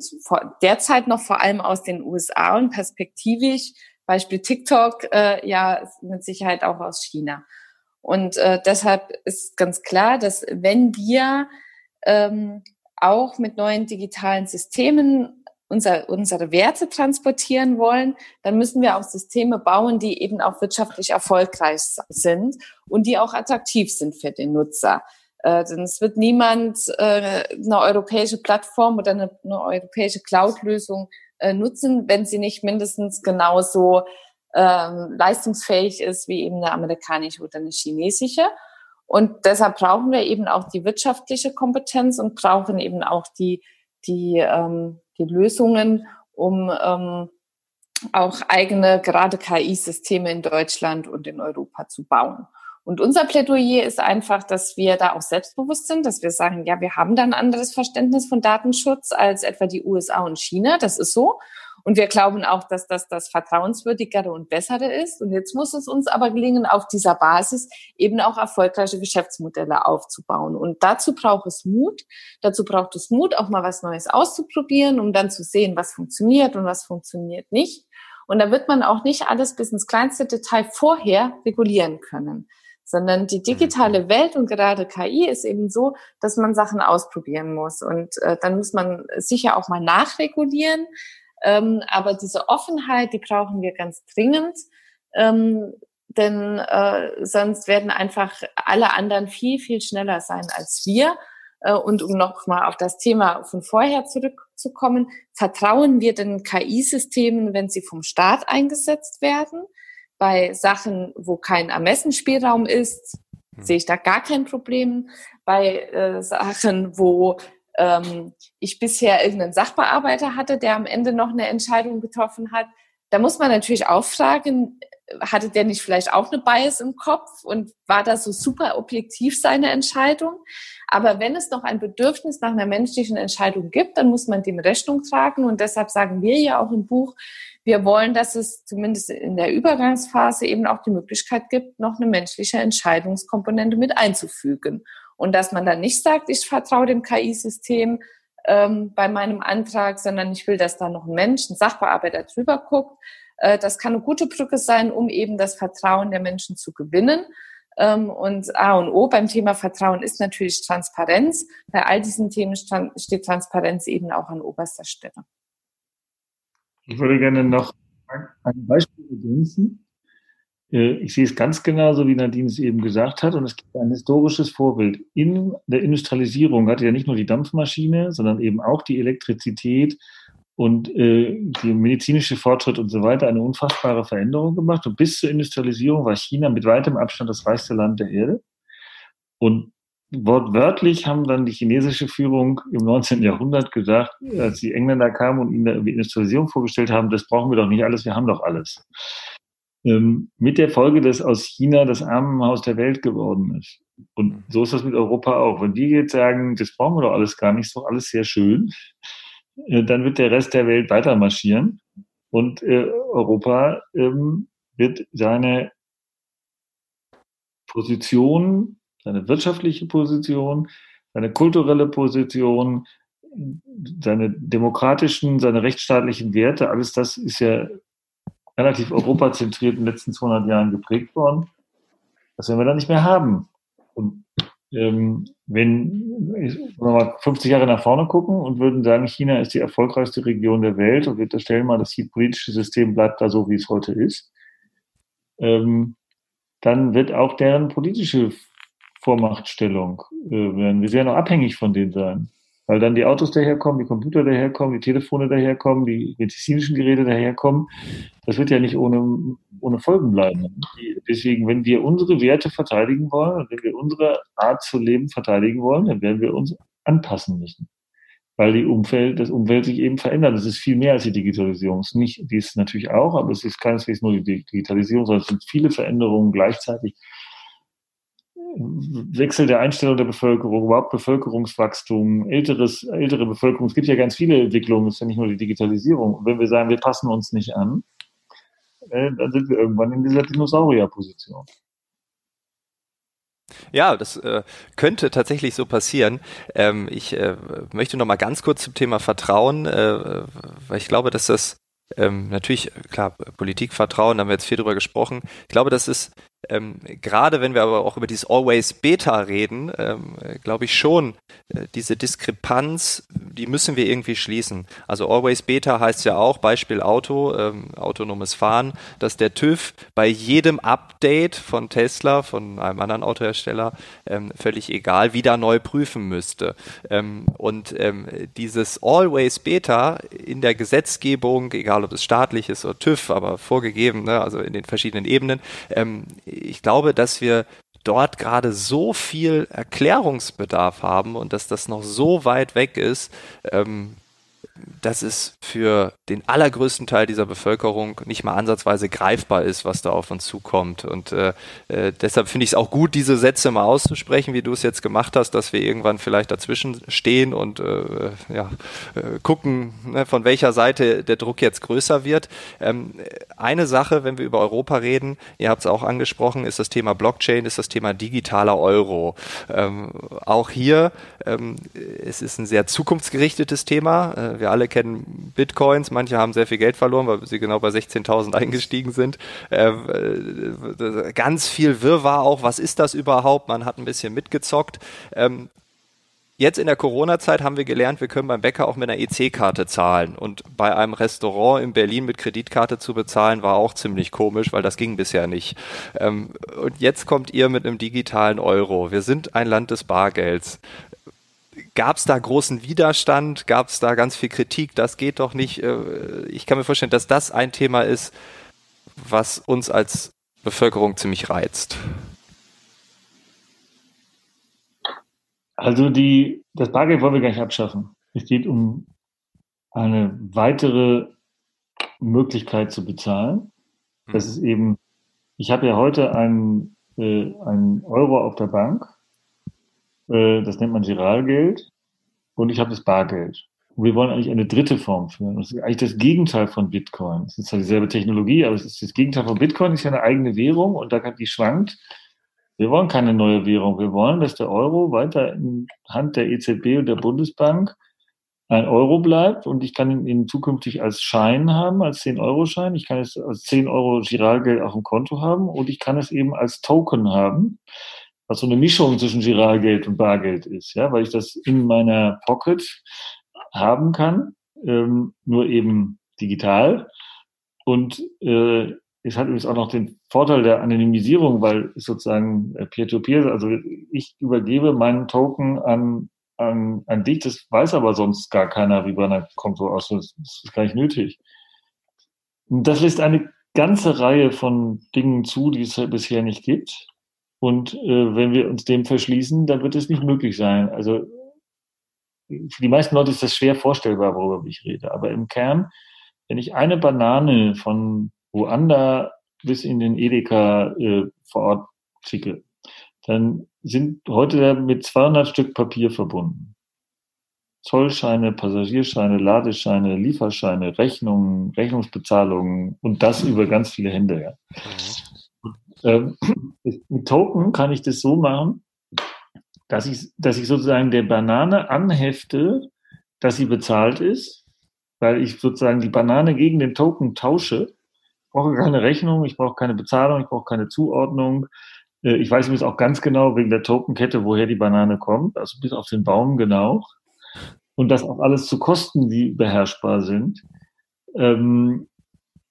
derzeit noch vor allem aus den USA und perspektivisch, Beispiel TikTok, ja mit Sicherheit auch aus China. Und deshalb ist ganz klar, dass wenn wir ähm, auch mit neuen digitalen Systemen unser, unsere Werte transportieren wollen, dann müssen wir auch Systeme bauen, die eben auch wirtschaftlich erfolgreich sind und die auch attraktiv sind für den Nutzer. Äh, denn es wird niemand äh, eine europäische Plattform oder eine, eine europäische Cloud-Lösung äh, nutzen, wenn sie nicht mindestens genauso ähm, leistungsfähig ist wie eben eine amerikanische oder eine chinesische. Und deshalb brauchen wir eben auch die wirtschaftliche Kompetenz und brauchen eben auch die, die, ähm, die Lösungen, um ähm, auch eigene, gerade KI-Systeme in Deutschland und in Europa zu bauen. Und unser Plädoyer ist einfach, dass wir da auch selbstbewusst sind, dass wir sagen, ja, wir haben da ein anderes Verständnis von Datenschutz als etwa die USA und China. Das ist so. Und wir glauben auch, dass das das vertrauenswürdigere und bessere ist. Und jetzt muss es uns aber gelingen, auf dieser Basis eben auch erfolgreiche Geschäftsmodelle aufzubauen. Und dazu braucht es Mut. Dazu braucht es Mut, auch mal was Neues auszuprobieren, um dann zu sehen, was funktioniert und was funktioniert nicht. Und da wird man auch nicht alles bis ins kleinste Detail vorher regulieren können sondern die digitale Welt und gerade KI ist eben so, dass man Sachen ausprobieren muss und äh, dann muss man sicher auch mal nachregulieren, ähm, aber diese Offenheit, die brauchen wir ganz dringend. Ähm, denn äh, sonst werden einfach alle anderen viel, viel schneller sein als wir. Äh, und um nochmal auf das Thema von vorher zurückzukommen, vertrauen wir den KI-Systemen, wenn sie vom Staat eingesetzt werden? Bei Sachen, wo kein Ermessensspielraum ist, hm. sehe ich da gar kein Problem. Bei äh, Sachen, wo ähm, ich bisher irgendeinen Sachbearbeiter hatte, der am Ende noch eine Entscheidung getroffen hat. Da muss man natürlich auch fragen, hatte der nicht vielleicht auch eine Bias im Kopf und war das so super objektiv seine Entscheidung? Aber wenn es noch ein Bedürfnis nach einer menschlichen Entscheidung gibt, dann muss man dem Rechnung tragen und deshalb sagen wir ja auch im Buch, wir wollen, dass es zumindest in der Übergangsphase eben auch die Möglichkeit gibt, noch eine menschliche Entscheidungskomponente mit einzufügen. Und dass man dann nicht sagt, ich vertraue dem KI-System ähm, bei meinem Antrag, sondern ich will, dass da noch ein Mensch, ein Sachbearbeiter drüber guckt. Äh, das kann eine gute Brücke sein, um eben das Vertrauen der Menschen zu gewinnen. Ähm, und A und O beim Thema Vertrauen ist natürlich Transparenz. Bei all diesen Themen steht Transparenz eben auch an oberster Stelle. Ich würde gerne noch ein Beispiel ergänzen. Äh, ich sehe es ganz genauso, wie Nadine es eben gesagt hat. Und es gibt ein historisches Vorbild. In der Industrialisierung hatte ja nicht nur die Dampfmaschine, sondern eben auch die Elektrizität und äh, die medizinische Fortschritt und so weiter eine unfassbare Veränderung gemacht. Und bis zur Industrialisierung war China mit weitem Abstand das reichste Land der Erde. Und wortwörtlich haben dann die chinesische Führung im 19. Jahrhundert gesagt, als die Engländer kamen und ihnen die Industrialisierung vorgestellt haben, das brauchen wir doch nicht alles, wir haben doch alles. Ähm, mit der Folge, dass aus China das Armenhaus der Welt geworden ist. Und mhm. so ist das mit Europa auch. Wenn die jetzt sagen, das brauchen wir doch alles gar nicht, ist doch alles sehr schön, äh, dann wird der Rest der Welt weiter marschieren und äh, Europa ähm, wird seine Position, seine wirtschaftliche Position, seine kulturelle Position, seine demokratischen, seine rechtsstaatlichen Werte, alles das ist ja relativ europazentriert in den letzten 200 Jahren geprägt worden. Das werden wir dann nicht mehr haben. Und ähm, wenn wir mal 50 Jahre nach vorne gucken und würden sagen, China ist die erfolgreichste Region der Welt und wir unterstellen mal, das politische System bleibt da so, wie es heute ist, ähm, dann wird auch deren politische Vormachtstellung, äh, werden wir sehr noch abhängig von denen sein. Weil dann die Autos daherkommen, die Computer daherkommen, die Telefone daherkommen, die medizinischen Geräte daherkommen. Das wird ja nicht ohne, ohne Folgen bleiben. Deswegen, wenn wir unsere Werte verteidigen wollen wenn wir unsere Art zu leben verteidigen wollen, dann werden wir uns anpassen müssen. Weil die Umfeld, das Umfeld sich eben verändert. Das ist viel mehr als die Digitalisierung. Es ist nicht, die ist natürlich auch, aber es ist keineswegs nur die Digitalisierung, sondern es sind viele Veränderungen gleichzeitig. Wechsel der Einstellung der Bevölkerung, überhaupt Bevölkerungswachstum, älteres, ältere Bevölkerung. Es gibt ja ganz viele Entwicklungen, es ist ja nicht nur die Digitalisierung. Und wenn wir sagen, wir passen uns nicht an, äh, dann sind wir irgendwann in dieser Dinosaurierposition. Ja, das äh, könnte tatsächlich so passieren. Ähm, ich äh, möchte noch mal ganz kurz zum Thema Vertrauen, äh, weil ich glaube, dass das ähm, natürlich, klar, Politikvertrauen, da haben wir jetzt viel drüber gesprochen. Ich glaube, das ist ähm, gerade wenn wir aber auch über dieses Always Beta reden, ähm, glaube ich schon, äh, diese Diskrepanz, die müssen wir irgendwie schließen. Also Always Beta heißt ja auch, Beispiel Auto, ähm, autonomes Fahren, dass der TÜV bei jedem Update von Tesla, von einem anderen Autohersteller, ähm, völlig egal, wieder neu prüfen müsste. Ähm, und ähm, dieses Always Beta in der Gesetzgebung, egal ob es staatlich ist oder TÜV, aber vorgegeben, ne, also in den verschiedenen Ebenen, ich glaube, dass wir dort gerade so viel Erklärungsbedarf haben und dass das noch so weit weg ist, ähm, dass es für den allergrößten Teil dieser Bevölkerung nicht mal ansatzweise greifbar ist, was da auf uns zukommt. Und äh, äh, deshalb finde ich es auch gut, diese Sätze mal auszusprechen, wie du es jetzt gemacht hast, dass wir irgendwann vielleicht dazwischen stehen und äh, ja, äh, gucken, ne, von welcher Seite der Druck jetzt größer wird. Ähm, eine Sache, wenn wir über Europa reden, ihr habt es auch angesprochen, ist das Thema Blockchain, ist das Thema digitaler Euro. Ähm, auch hier, ähm, es ist ein sehr zukunftsgerichtetes Thema. Äh, wir alle kennen Bitcoins, manche haben sehr viel Geld verloren, weil sie genau bei 16.000 eingestiegen sind. Äh, äh, ganz viel Wirrwarr auch, was ist das überhaupt? Man hat ein bisschen mitgezockt. Ähm, Jetzt in der Corona-Zeit haben wir gelernt, wir können beim Bäcker auch mit einer EC-Karte zahlen. Und bei einem Restaurant in Berlin mit Kreditkarte zu bezahlen, war auch ziemlich komisch, weil das ging bisher nicht. Ähm, und jetzt kommt ihr mit einem digitalen Euro. Wir sind ein Land des Bargelds. Gab es da großen Widerstand? Gab es da ganz viel Kritik? Das geht doch nicht. Äh, ich kann mir vorstellen, dass das ein Thema ist, was uns als Bevölkerung ziemlich reizt. Also die, das Bargeld wollen wir gar nicht abschaffen. Es geht um eine weitere Möglichkeit zu bezahlen. Das hm. ist eben, ich habe ja heute einen, äh, einen Euro auf der Bank das nennt man Giralgeld. Und ich habe das Bargeld. Und wir wollen eigentlich eine dritte Form führen. Das ist eigentlich das Gegenteil von Bitcoin. Es ist zwar dieselbe Technologie, aber es ist das Gegenteil von Bitcoin, ist ja eine eigene Währung und da kann die schwankt. Wir wollen keine neue Währung. Wir wollen, dass der Euro weiter in Hand der EZB und der Bundesbank ein Euro bleibt und ich kann ihn zukünftig als Schein haben, als 10-Euro-Schein. Ich kann es als 10 Euro Giralgeld auf dem Konto haben und ich kann es eben als Token haben was so eine Mischung zwischen Giralgeld und Bargeld ist, ja, weil ich das in meiner Pocket haben kann, ähm, nur eben digital. Und äh, es hat übrigens auch noch den Vorteil der Anonymisierung, weil sozusagen äh, Peer-to-Peer, -Peer, also ich übergebe meinen Token an, an, an dich, das weiß aber sonst gar keiner, wie bei einer Konto aus, das ist gar nicht nötig. Und das lässt eine ganze Reihe von Dingen zu, die es bisher nicht gibt. Und äh, wenn wir uns dem verschließen, dann wird es nicht möglich sein. Also für die meisten Leute ist das schwer vorstellbar, worüber ich rede. Aber im Kern, wenn ich eine Banane von Ruanda bis in den Edeka äh, vor Ort schicke, dann sind heute mit 200 Stück Papier verbunden. Zollscheine, Passagierscheine, Ladescheine, Lieferscheine, Rechnungen, Rechnungsbezahlungen und das über ganz viele Hände. Ja. Ähm, mit Token kann ich das so machen, dass ich, dass ich sozusagen der Banane anhefte, dass sie bezahlt ist, weil ich sozusagen die Banane gegen den Token tausche. Ich brauche keine Rechnung, ich brauche keine Bezahlung, ich brauche keine Zuordnung. Äh, ich weiß übrigens auch ganz genau wegen der Tokenkette, woher die Banane kommt, also bis auf den Baum genau. Und das auch alles zu Kosten, die beherrschbar sind. Ähm,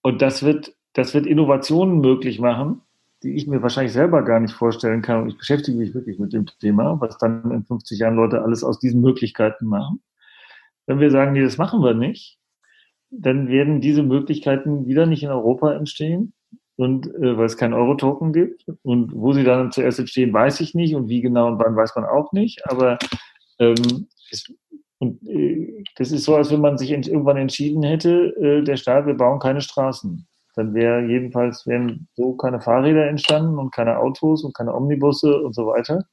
und das wird, das wird Innovationen möglich machen, die ich mir wahrscheinlich selber gar nicht vorstellen kann. Und ich beschäftige mich wirklich mit dem Thema, was dann in 50 Jahren Leute alles aus diesen Möglichkeiten machen. Wenn wir sagen, nee, das machen wir nicht, dann werden diese Möglichkeiten wieder nicht in Europa entstehen. Und äh, weil es keinen Euro-Token gibt. Und wo sie dann zuerst entstehen, weiß ich nicht. Und wie genau und wann weiß man auch nicht. Aber ähm, es, und, äh, das ist so, als wenn man sich irgendwann entschieden hätte, äh, der Staat, wir bauen keine Straßen dann wäre jedenfalls wären so keine Fahrräder entstanden und keine Autos und keine Omnibusse und so weiter.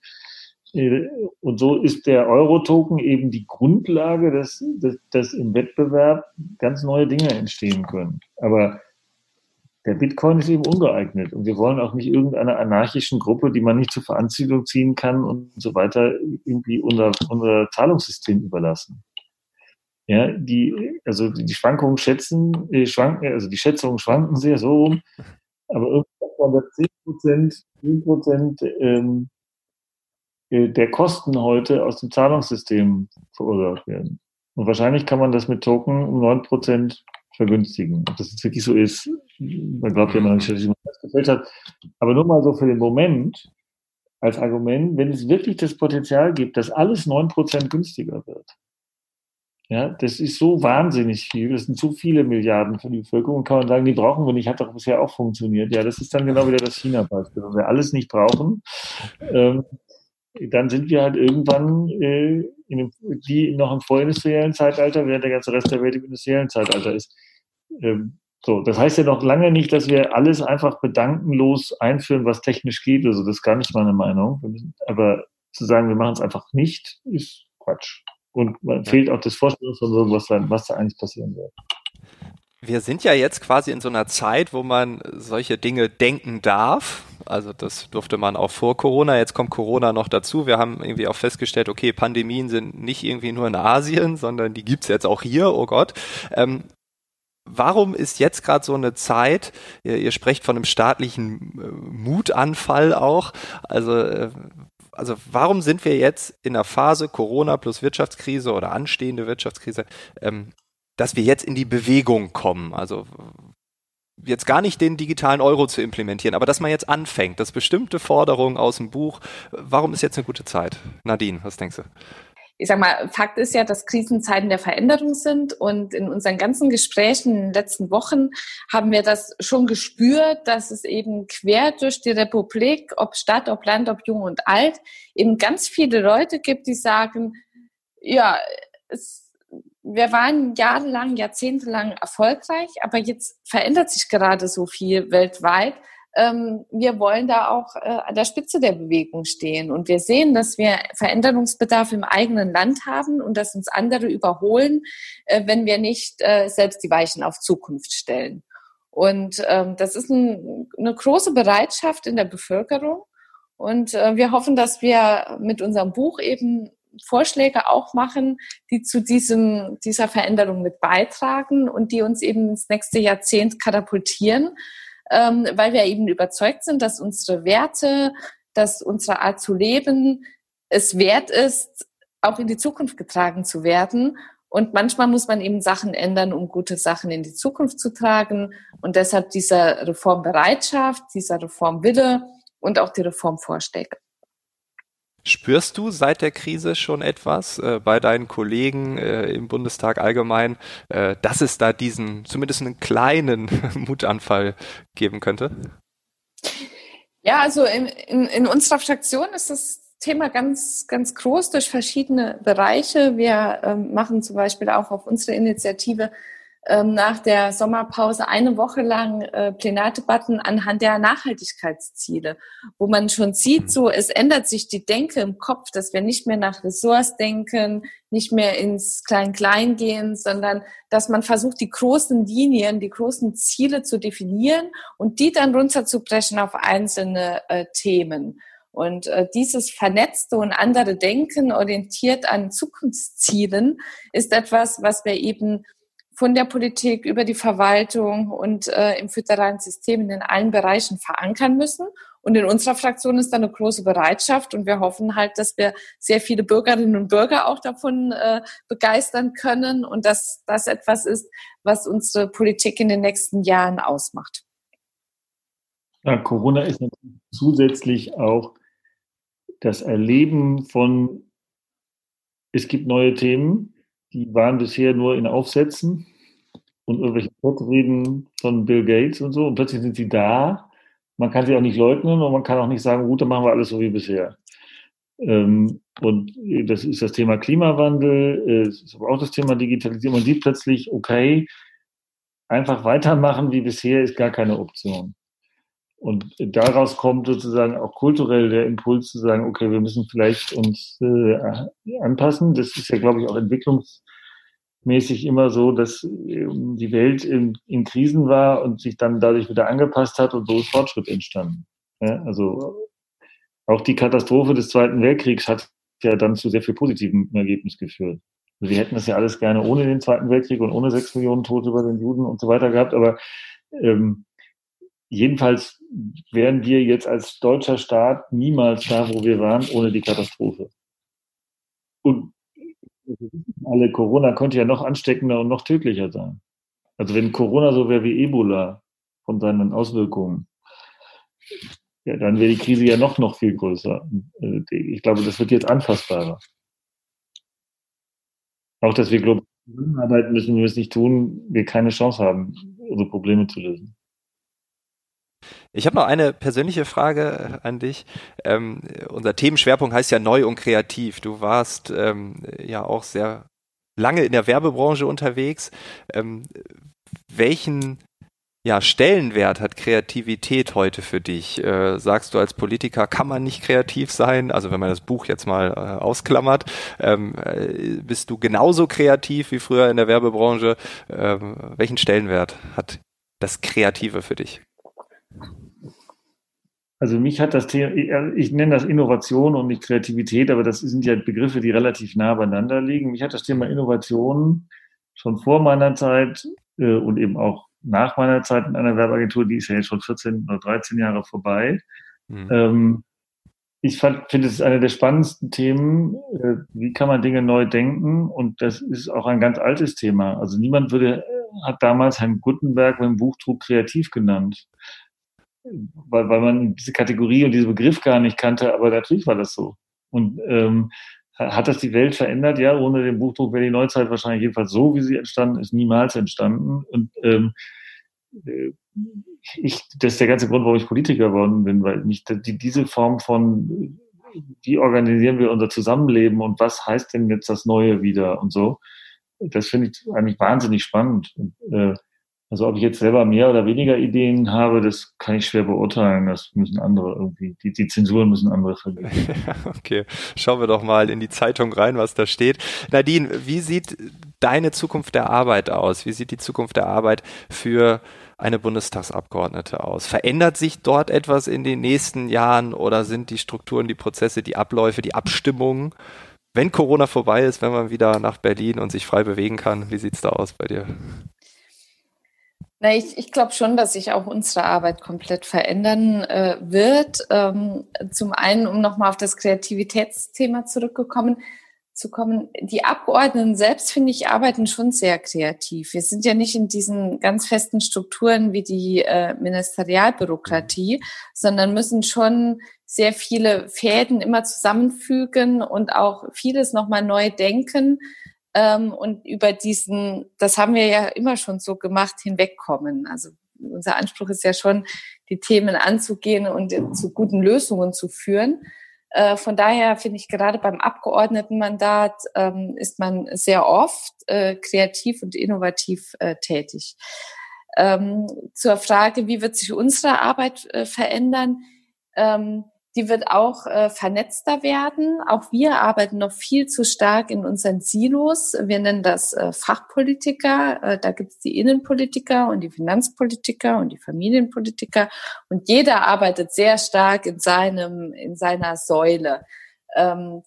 Äh, und so ist der Euro-Token eben die Grundlage, dass, dass, dass im Wettbewerb ganz neue Dinge entstehen können. Aber der Bitcoin ist eben ungeeignet und wir wollen auch nicht irgendeiner anarchischen Gruppe, die man nicht zur Veranziehung ziehen kann und so weiter, irgendwie unser, unser Zahlungssystem überlassen. Ja, die, also die Schwankungen schätzen, äh, schwanken, also die Schätzungen schwanken sehr so rum, aber irgendwann 10 Prozent, 10 Prozent ähm, äh, der Kosten heute aus dem Zahlungssystem verursacht werden. Und wahrscheinlich kann man das mit Token um 9 Prozent vergünstigen. Ob das jetzt wirklich so ist, man glaubt ja immer nicht, dass man das gefällt hat. Aber nur mal so für den Moment als Argument, wenn es wirklich das Potenzial gibt, dass alles 9 Prozent günstiger wird, ja, das ist so wahnsinnig viel. Das sind so viele Milliarden für die Bevölkerung. Kann man sagen, die brauchen wir nicht. Hat doch bisher auch funktioniert. Ja, das ist dann genau wieder das China-Beispiel. Wenn wir alles nicht brauchen, ähm, dann sind wir halt irgendwann äh, in die noch im vorindustriellen Zeitalter, während der ganze Rest der Welt im industriellen Zeitalter ist. Ähm, so, das heißt ja noch lange nicht, dass wir alles einfach bedankenlos einführen, was technisch geht. Also das ist gar nicht meine Meinung. Aber zu sagen, wir machen es einfach nicht, ist Quatsch. Und man ja. fehlt auch das Vorstellungsvermögen, was da, was da eigentlich passieren wird. Wir sind ja jetzt quasi in so einer Zeit, wo man solche Dinge denken darf. Also das durfte man auch vor Corona. Jetzt kommt Corona noch dazu. Wir haben irgendwie auch festgestellt, okay, Pandemien sind nicht irgendwie nur in Asien, sondern die gibt's jetzt auch hier. Oh Gott. Ähm, warum ist jetzt gerade so eine Zeit, ihr, ihr, sprecht von einem staatlichen äh, Mutanfall auch, also äh, also warum sind wir jetzt in der Phase Corona plus Wirtschaftskrise oder anstehende Wirtschaftskrise, ähm, dass wir jetzt in die Bewegung kommen? Also jetzt gar nicht den digitalen Euro zu implementieren, aber dass man jetzt anfängt, dass bestimmte Forderungen aus dem Buch, warum ist jetzt eine gute Zeit? Nadine, was denkst du? Ich sag mal, Fakt ist ja, dass Krisenzeiten der Veränderung sind. Und in unseren ganzen Gesprächen in den letzten Wochen haben wir das schon gespürt, dass es eben quer durch die Republik, ob Stadt, ob Land, ob Jung und Alt, eben ganz viele Leute gibt, die sagen, ja, es, wir waren jahrelang, jahrzehntelang erfolgreich, aber jetzt verändert sich gerade so viel weltweit ähm, wir wollen da auch äh, an der Spitze der Bewegung stehen. Und wir sehen, dass wir Veränderungsbedarf im eigenen Land haben und dass uns andere überholen, äh, wenn wir nicht äh, selbst die Weichen auf Zukunft stellen. Und ähm, das ist ein, eine große Bereitschaft in der Bevölkerung. Und äh, wir hoffen, dass wir mit unserem Buch eben Vorschläge auch machen, die zu diesem, dieser Veränderung mit beitragen und die uns eben ins nächste Jahrzehnt katapultieren ähm, weil wir eben überzeugt sind, dass unsere Werte, dass unsere Art zu leben es wert ist, auch in die Zukunft getragen zu werden. Und manchmal muss man eben Sachen ändern, um gute Sachen in die Zukunft zu tragen. Und deshalb dieser Reformbereitschaft, dieser Reformwille und auch die Reformvorschläge. Spürst du seit der Krise schon etwas äh, bei deinen Kollegen äh, im Bundestag allgemein, äh, dass es da diesen zumindest einen kleinen (laughs) Mutanfall geben könnte? Ja, also in, in, in unserer Fraktion ist das Thema ganz, ganz groß durch verschiedene Bereiche. Wir ähm, machen zum Beispiel auch auf unsere Initiative nach der Sommerpause eine Woche lang äh, Plenardebatten anhand der Nachhaltigkeitsziele, wo man schon sieht, so es ändert sich die Denke im Kopf, dass wir nicht mehr nach Ressorts denken, nicht mehr ins Klein-Klein gehen, sondern dass man versucht, die großen Linien, die großen Ziele zu definieren und die dann runterzubrechen auf einzelne äh, Themen. Und äh, dieses vernetzte und andere Denken orientiert an Zukunftszielen ist etwas, was wir eben von der Politik über die Verwaltung und äh, im föderalen System in allen Bereichen verankern müssen. Und in unserer Fraktion ist da eine große Bereitschaft und wir hoffen halt, dass wir sehr viele Bürgerinnen und Bürger auch davon äh, begeistern können und dass das etwas ist, was unsere Politik in den nächsten Jahren ausmacht. Ja, Corona ist natürlich zusätzlich auch das Erleben von, es gibt neue Themen, die waren bisher nur in Aufsätzen und irgendwelche Reden von Bill Gates und so. Und plötzlich sind sie da. Man kann sie auch nicht leugnen und man kann auch nicht sagen, gut, dann machen wir alles so wie bisher. Ähm, und das ist das Thema Klimawandel, äh, ist aber auch das Thema Digitalisierung. Man sieht plötzlich, okay, einfach weitermachen wie bisher ist gar keine Option. Und daraus kommt sozusagen auch kulturell der Impuls zu sagen, okay, wir müssen vielleicht uns äh, anpassen. Das ist ja, glaube ich, auch entwicklungsmäßig immer so, dass äh, die Welt in, in, Krisen war und sich dann dadurch wieder angepasst hat und so ist Fortschritt entstanden. Ja, also auch die Katastrophe des Zweiten Weltkriegs hat ja dann zu sehr viel positivem Ergebnis geführt. Also wir hätten das ja alles gerne ohne den Zweiten Weltkrieg und ohne sechs Millionen Tote bei den Juden und so weiter gehabt, aber ähm, jedenfalls wären wir jetzt als deutscher Staat niemals da, wo wir waren, ohne die Katastrophe. Und alle Corona könnte ja noch ansteckender und noch tödlicher sein. Also wenn Corona so wäre wie Ebola von seinen Auswirkungen, ja, dann wäre die Krise ja noch, noch viel größer. Äh, ich glaube, das wird jetzt anfassbarer. Auch, dass wir global arbeiten müssen, wir es nicht tun, wir keine Chance haben, unsere Probleme zu lösen. Ich habe noch eine persönliche Frage an dich. Ähm, unser Themenschwerpunkt heißt ja neu und kreativ. Du warst ähm, ja auch sehr lange in der Werbebranche unterwegs. Ähm, welchen ja, Stellenwert hat Kreativität heute für dich? Äh, sagst du als Politiker, kann man nicht kreativ sein? Also wenn man das Buch jetzt mal äh, ausklammert, ähm, äh, bist du genauso kreativ wie früher in der Werbebranche? Ähm, welchen Stellenwert hat das Kreative für dich? Also mich hat das Thema, ich nenne das Innovation und nicht Kreativität, aber das sind ja Begriffe, die relativ nah beieinander liegen. Mich hat das Thema Innovation schon vor meiner Zeit äh, und eben auch nach meiner Zeit in einer Werbeagentur, die ist ja jetzt schon 14 oder 13 Jahre vorbei. Mhm. Ähm, ich finde, es ist eine der spannendsten Themen. Äh, wie kann man Dinge neu denken? Und das ist auch ein ganz altes Thema. Also niemand würde, hat damals Herrn Gutenberg beim Buchdruck kreativ genannt weil, weil man diese Kategorie und diesen Begriff gar nicht kannte, aber natürlich war das so. Und ähm, hat das die Welt verändert? Ja, ohne den Buchdruck wäre die Neuzeit wahrscheinlich jedenfalls so, wie sie entstanden ist, niemals entstanden. Und ähm, äh, ich, das ist der ganze Grund, warum ich Politiker geworden bin, weil mich die, diese Form von, wie organisieren wir unser Zusammenleben und was heißt denn jetzt das Neue wieder und so, das finde ich eigentlich wahnsinnig spannend. Und, äh, also ob ich jetzt selber mehr oder weniger Ideen habe, das kann ich schwer beurteilen. Das müssen andere irgendwie, die, die Zensuren müssen andere vergeben. (laughs) okay, schauen wir doch mal in die Zeitung rein, was da steht. Nadine, wie sieht deine Zukunft der Arbeit aus? Wie sieht die Zukunft der Arbeit für eine Bundestagsabgeordnete aus? Verändert sich dort etwas in den nächsten Jahren oder sind die Strukturen, die Prozesse, die Abläufe, die Abstimmungen wenn Corona vorbei ist, wenn man wieder nach Berlin und sich frei bewegen kann, wie sieht's da aus bei dir? Na, ich, ich glaube schon, dass sich auch unsere Arbeit komplett verändern äh, wird. Ähm, zum einen, um nochmal auf das Kreativitätsthema zurückgekommen zu kommen. Die Abgeordneten selbst, finde ich, arbeiten schon sehr kreativ. Wir sind ja nicht in diesen ganz festen Strukturen wie die äh, Ministerialbürokratie, sondern müssen schon sehr viele Fäden immer zusammenfügen und auch vieles nochmal neu denken ähm, und über diesen, das haben wir ja immer schon so gemacht, hinwegkommen. Also unser Anspruch ist ja schon, die Themen anzugehen und zu guten Lösungen zu führen. Äh, von daher finde ich gerade beim Abgeordnetenmandat ähm, ist man sehr oft äh, kreativ und innovativ äh, tätig. Ähm, zur Frage, wie wird sich unsere Arbeit äh, verändern? Ähm, die wird auch äh, vernetzter werden. Auch wir arbeiten noch viel zu stark in unseren Silos. Wir nennen das äh, Fachpolitiker. Äh, da gibt es die Innenpolitiker und die Finanzpolitiker und die Familienpolitiker. Und jeder arbeitet sehr stark in seinem, in seiner Säule. Ähm,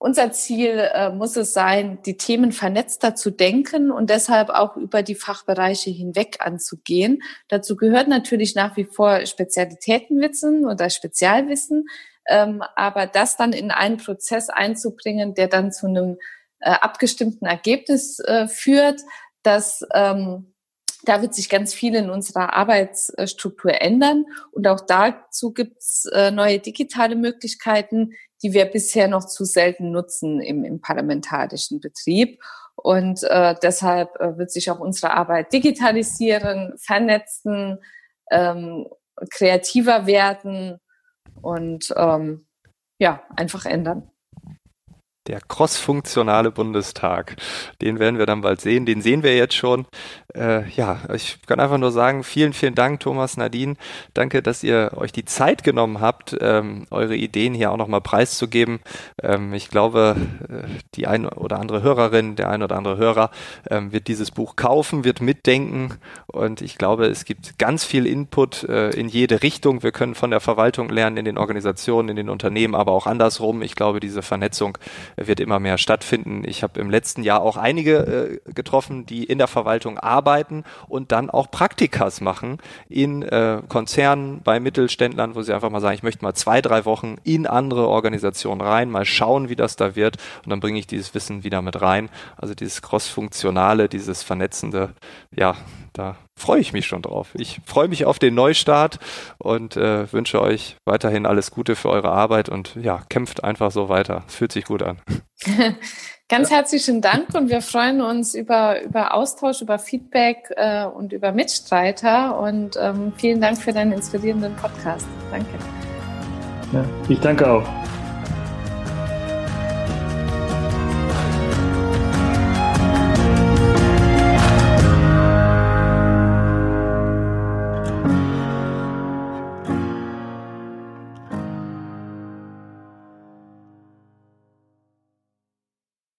unser Ziel äh, muss es sein, die Themen vernetzter zu denken und deshalb auch über die Fachbereiche hinweg anzugehen. Dazu gehört natürlich nach wie vor Spezialitätenwissen oder Spezialwissen, ähm, aber das dann in einen Prozess einzubringen, der dann zu einem äh, abgestimmten Ergebnis äh, führt, dass ähm, da wird sich ganz viel in unserer Arbeitsstruktur ändern. Und auch dazu gibt's äh, neue digitale Möglichkeiten, die wir bisher noch zu selten nutzen im, im parlamentarischen Betrieb. Und äh, deshalb äh, wird sich auch unsere Arbeit digitalisieren, vernetzen, ähm, kreativer werden und ähm, ja, einfach ändern der crossfunktionale Bundestag. Den werden wir dann bald sehen. Den sehen wir jetzt schon. Äh, ja, ich kann einfach nur sagen, vielen, vielen Dank, Thomas, Nadine. Danke, dass ihr euch die Zeit genommen habt, ähm, eure Ideen hier auch nochmal preiszugeben. Ähm, ich glaube, äh, die ein oder andere Hörerin, der ein oder andere Hörer ähm, wird dieses Buch kaufen, wird mitdenken und ich glaube, es gibt ganz viel Input äh, in jede Richtung. Wir können von der Verwaltung lernen, in den Organisationen, in den Unternehmen, aber auch andersrum. Ich glaube, diese Vernetzung wird immer mehr stattfinden. Ich habe im letzten Jahr auch einige äh, getroffen, die in der Verwaltung arbeiten und dann auch Praktikas machen in äh, Konzernen, bei Mittelständlern, wo sie einfach mal sagen, ich möchte mal zwei, drei Wochen in andere Organisationen rein, mal schauen, wie das da wird und dann bringe ich dieses Wissen wieder mit rein. Also dieses cross-funktionale, dieses vernetzende, ja, da freue ich mich schon drauf. Ich freue mich auf den Neustart und äh, wünsche euch weiterhin alles Gute für eure Arbeit und ja, kämpft einfach so weiter. Es fühlt sich gut an. (laughs) Ganz herzlichen Dank und wir freuen uns über, über Austausch, über Feedback äh, und über Mitstreiter und ähm, vielen Dank für deinen inspirierenden Podcast. Danke. Ja, ich danke auch.